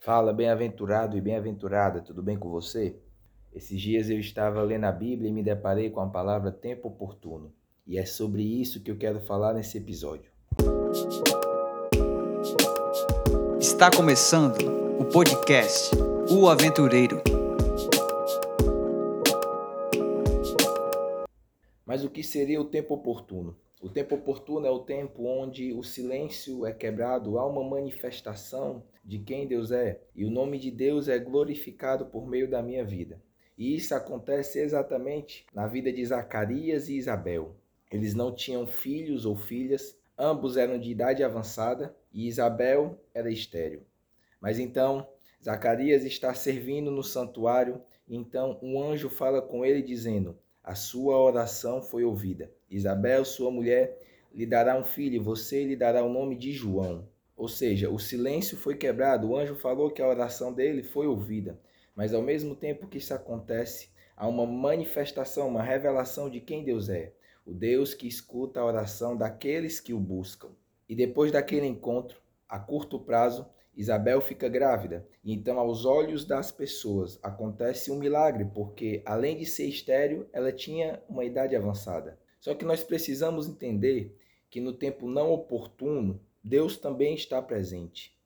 Fala, bem-aventurado e bem-aventurada, tudo bem com você? Esses dias eu estava lendo a Bíblia e me deparei com a palavra tempo oportuno. E é sobre isso que eu quero falar nesse episódio. Está começando o podcast O Aventureiro. Mas o que seria o tempo oportuno? O tempo oportuno é o tempo onde o silêncio é quebrado, há uma manifestação de quem Deus é e o nome de Deus é glorificado por meio da minha vida. E isso acontece exatamente na vida de Zacarias e Isabel. Eles não tinham filhos ou filhas, ambos eram de idade avançada e Isabel era estéril. Mas então Zacarias está servindo no santuário, então um anjo fala com ele dizendo: a sua oração foi ouvida. Isabel, sua mulher, lhe dará um filho, e você lhe dará o nome de João. Ou seja, o silêncio foi quebrado. O anjo falou que a oração dele foi ouvida. Mas ao mesmo tempo que isso acontece, há uma manifestação, uma revelação de quem Deus é. O Deus que escuta a oração daqueles que o buscam. E depois daquele encontro, a curto prazo, Isabel fica grávida. E então, aos olhos das pessoas, acontece um milagre, porque além de ser estéril, ela tinha uma idade avançada. Só que nós precisamos entender que no tempo não oportuno, Deus também está presente.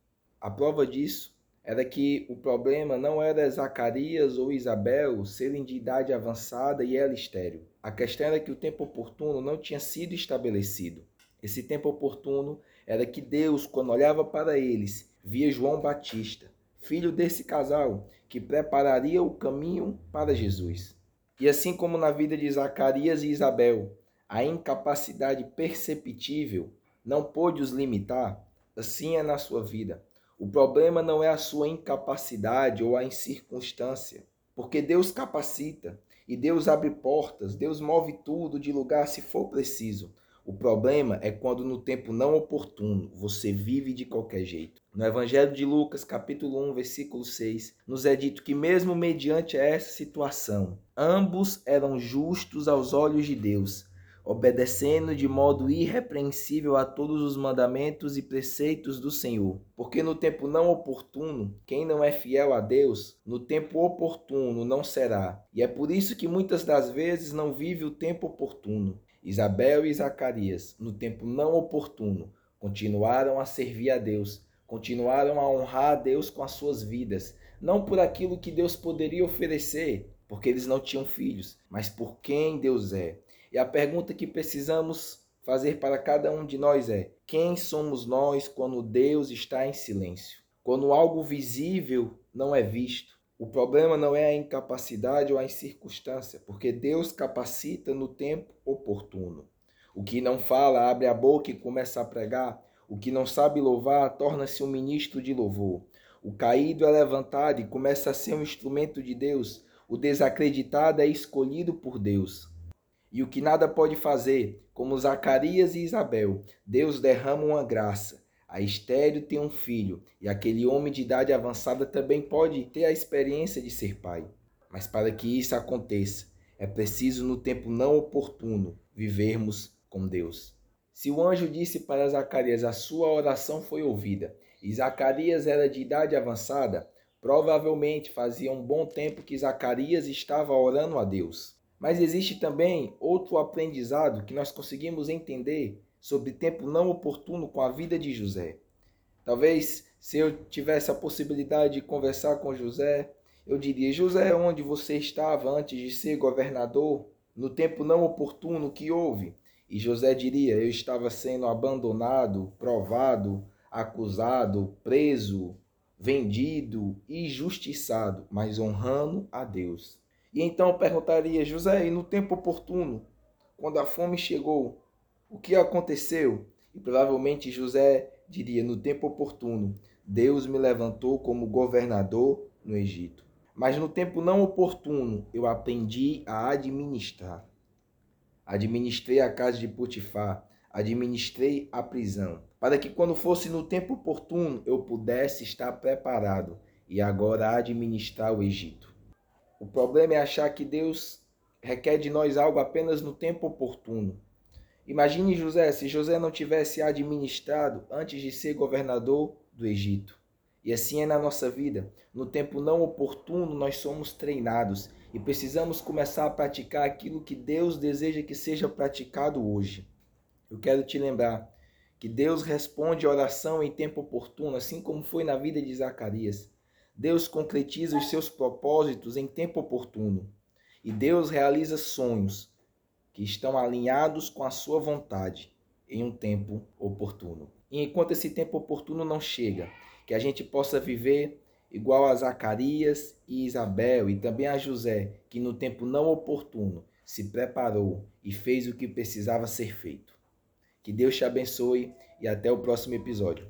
A prova disso era que o problema não era Zacarias ou Isabel serem de idade avançada e ela estéril. A questão era que o tempo oportuno não tinha sido estabelecido. Esse tempo oportuno era que Deus, quando olhava para eles, via João Batista, filho desse casal, que prepararia o caminho para Jesus. E assim como na vida de Zacarias e Isabel, a incapacidade perceptível não pôde os limitar, assim é na sua vida. O problema não é a sua incapacidade ou a incircunstância, porque Deus capacita e Deus abre portas, Deus move tudo de lugar se for preciso. O problema é quando no tempo não oportuno você vive de qualquer jeito. No Evangelho de Lucas, capítulo 1, versículo 6, nos é dito que mesmo mediante essa situação, ambos eram justos aos olhos de Deus, obedecendo de modo irrepreensível a todos os mandamentos e preceitos do Senhor. Porque no tempo não oportuno, quem não é fiel a Deus, no tempo oportuno não será. E é por isso que muitas das vezes não vive o tempo oportuno. Isabel e Zacarias, no tempo não oportuno, continuaram a servir a Deus, continuaram a honrar a Deus com as suas vidas, não por aquilo que Deus poderia oferecer, porque eles não tinham filhos, mas por quem Deus é. E a pergunta que precisamos fazer para cada um de nós é: quem somos nós quando Deus está em silêncio? Quando algo visível não é visto? O problema não é a incapacidade ou a incircunstância, porque Deus capacita no tempo oportuno. O que não fala, abre a boca e começa a pregar. O que não sabe louvar, torna-se um ministro de louvor. O caído é levantado e começa a ser um instrumento de Deus. O desacreditado é escolhido por Deus. E o que nada pode fazer, como Zacarias e Isabel, Deus derrama uma graça a estéreo tem um filho, e aquele homem de idade avançada também pode ter a experiência de ser pai. Mas para que isso aconteça, é preciso, no tempo não oportuno, vivermos com Deus. Se o anjo disse para Zacarias: A sua oração foi ouvida, e Zacarias era de idade avançada, provavelmente fazia um bom tempo que Zacarias estava orando a Deus. Mas existe também outro aprendizado que nós conseguimos entender sobre tempo não oportuno com a vida de José. Talvez se eu tivesse a possibilidade de conversar com José, eu diria: José, onde você estava antes de ser governador? No tempo não oportuno que houve? E José diria: Eu estava sendo abandonado, provado, acusado, preso, vendido e justiçado, mas honrando a Deus. E então perguntaria: José, e no tempo oportuno, quando a fome chegou, o que aconteceu? E provavelmente José diria: no tempo oportuno, Deus me levantou como governador no Egito. Mas no tempo não oportuno, eu aprendi a administrar. Administrei a casa de Potifar, administrei a prisão, para que quando fosse no tempo oportuno eu pudesse estar preparado e agora administrar o Egito. O problema é achar que Deus requer de nós algo apenas no tempo oportuno. Imagine José se José não tivesse administrado antes de ser governador do Egito. E assim é na nossa vida. No tempo não oportuno, nós somos treinados e precisamos começar a praticar aquilo que Deus deseja que seja praticado hoje. Eu quero te lembrar que Deus responde a oração em tempo oportuno, assim como foi na vida de Zacarias. Deus concretiza os seus propósitos em tempo oportuno. E Deus realiza sonhos que estão alinhados com a sua vontade em um tempo oportuno. E enquanto esse tempo oportuno não chega, que a gente possa viver igual a Zacarias e Isabel e também a José, que no tempo não oportuno se preparou e fez o que precisava ser feito. Que Deus te abençoe e até o próximo episódio.